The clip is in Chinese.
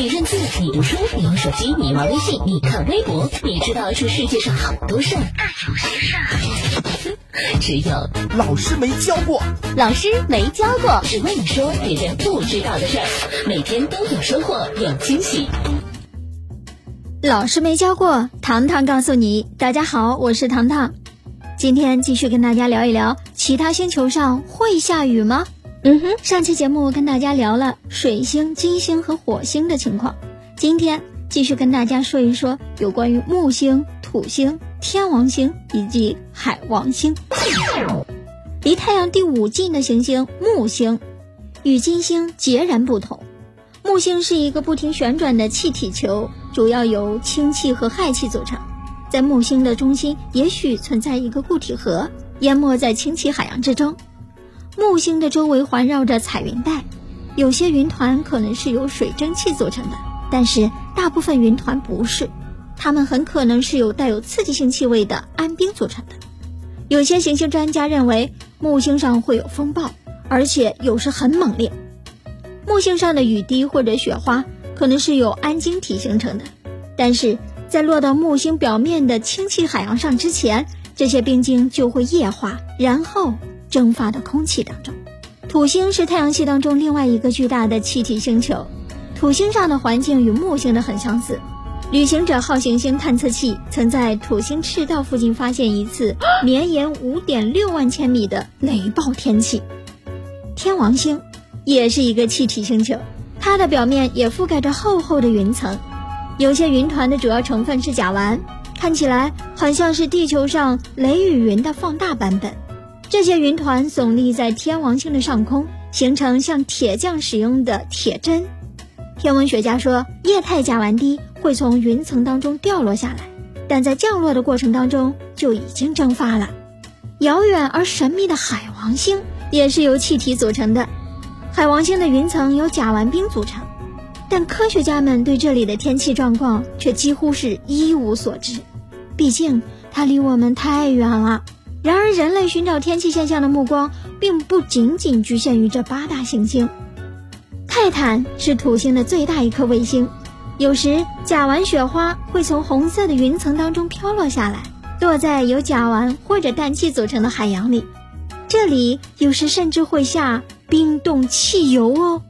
你认字，你读书，你玩手机，你玩微信，你看微博，你知道这世界上好多事儿，但有些事儿，只有老师没教过。老师没教过，只为你说别人不知道的事儿，每天都有收获，有惊喜。老师没教过，糖糖告诉你。大家好，我是糖糖，今天继续跟大家聊一聊，其他星球上会下雨吗？嗯哼，上期节目跟大家聊了水星、金星和火星的情况，今天继续跟大家说一说有关于木星、土星、天王星以及海王星。离太阳第五近的行星木星，与金星截然不同。木星是一个不停旋转的气体球，主要由氢气和氦气组成。在木星的中心，也许存在一个固体核，淹没在氢气海洋之中。木星的周围环绕着彩云带，有些云团可能是由水蒸气组成的，但是大部分云团不是，它们很可能是由带有刺激性气味的氨冰组成的。有些行星专家认为木星上会有风暴，而且有时很猛烈。木星上的雨滴或者雪花可能是由氨晶体形成的，但是在落到木星表面的氢气海洋上之前，这些冰晶就会液化，然后。蒸发的空气当中，土星是太阳系当中另外一个巨大的气体星球。土星上的环境与木星的很相似。旅行者号行星探测器曾在土星赤道附近发现一次 绵延五点六万千米的雷暴天气。天王星也是一个气体星球，它的表面也覆盖着厚厚的云层，有些云团的主要成分是甲烷，看起来很像是地球上雷雨云的放大版本。这些云团耸立在天王星的上空，形成像铁匠使用的铁针。天文学家说，液态甲烷滴会从云层当中掉落下来，但在降落的过程当中就已经蒸发了。遥远而神秘的海王星也是由气体组成的，海王星的云层由甲烷冰组成，但科学家们对这里的天气状况却几乎是一无所知，毕竟它离我们太远了。然而，人类寻找天气现象的目光并不仅仅局限于这八大行星。泰坦是土星的最大一颗卫星，有时甲烷雪花会从红色的云层当中飘落下来，落在由甲烷或者氮气组成的海洋里。这里有时甚至会下冰冻汽油哦。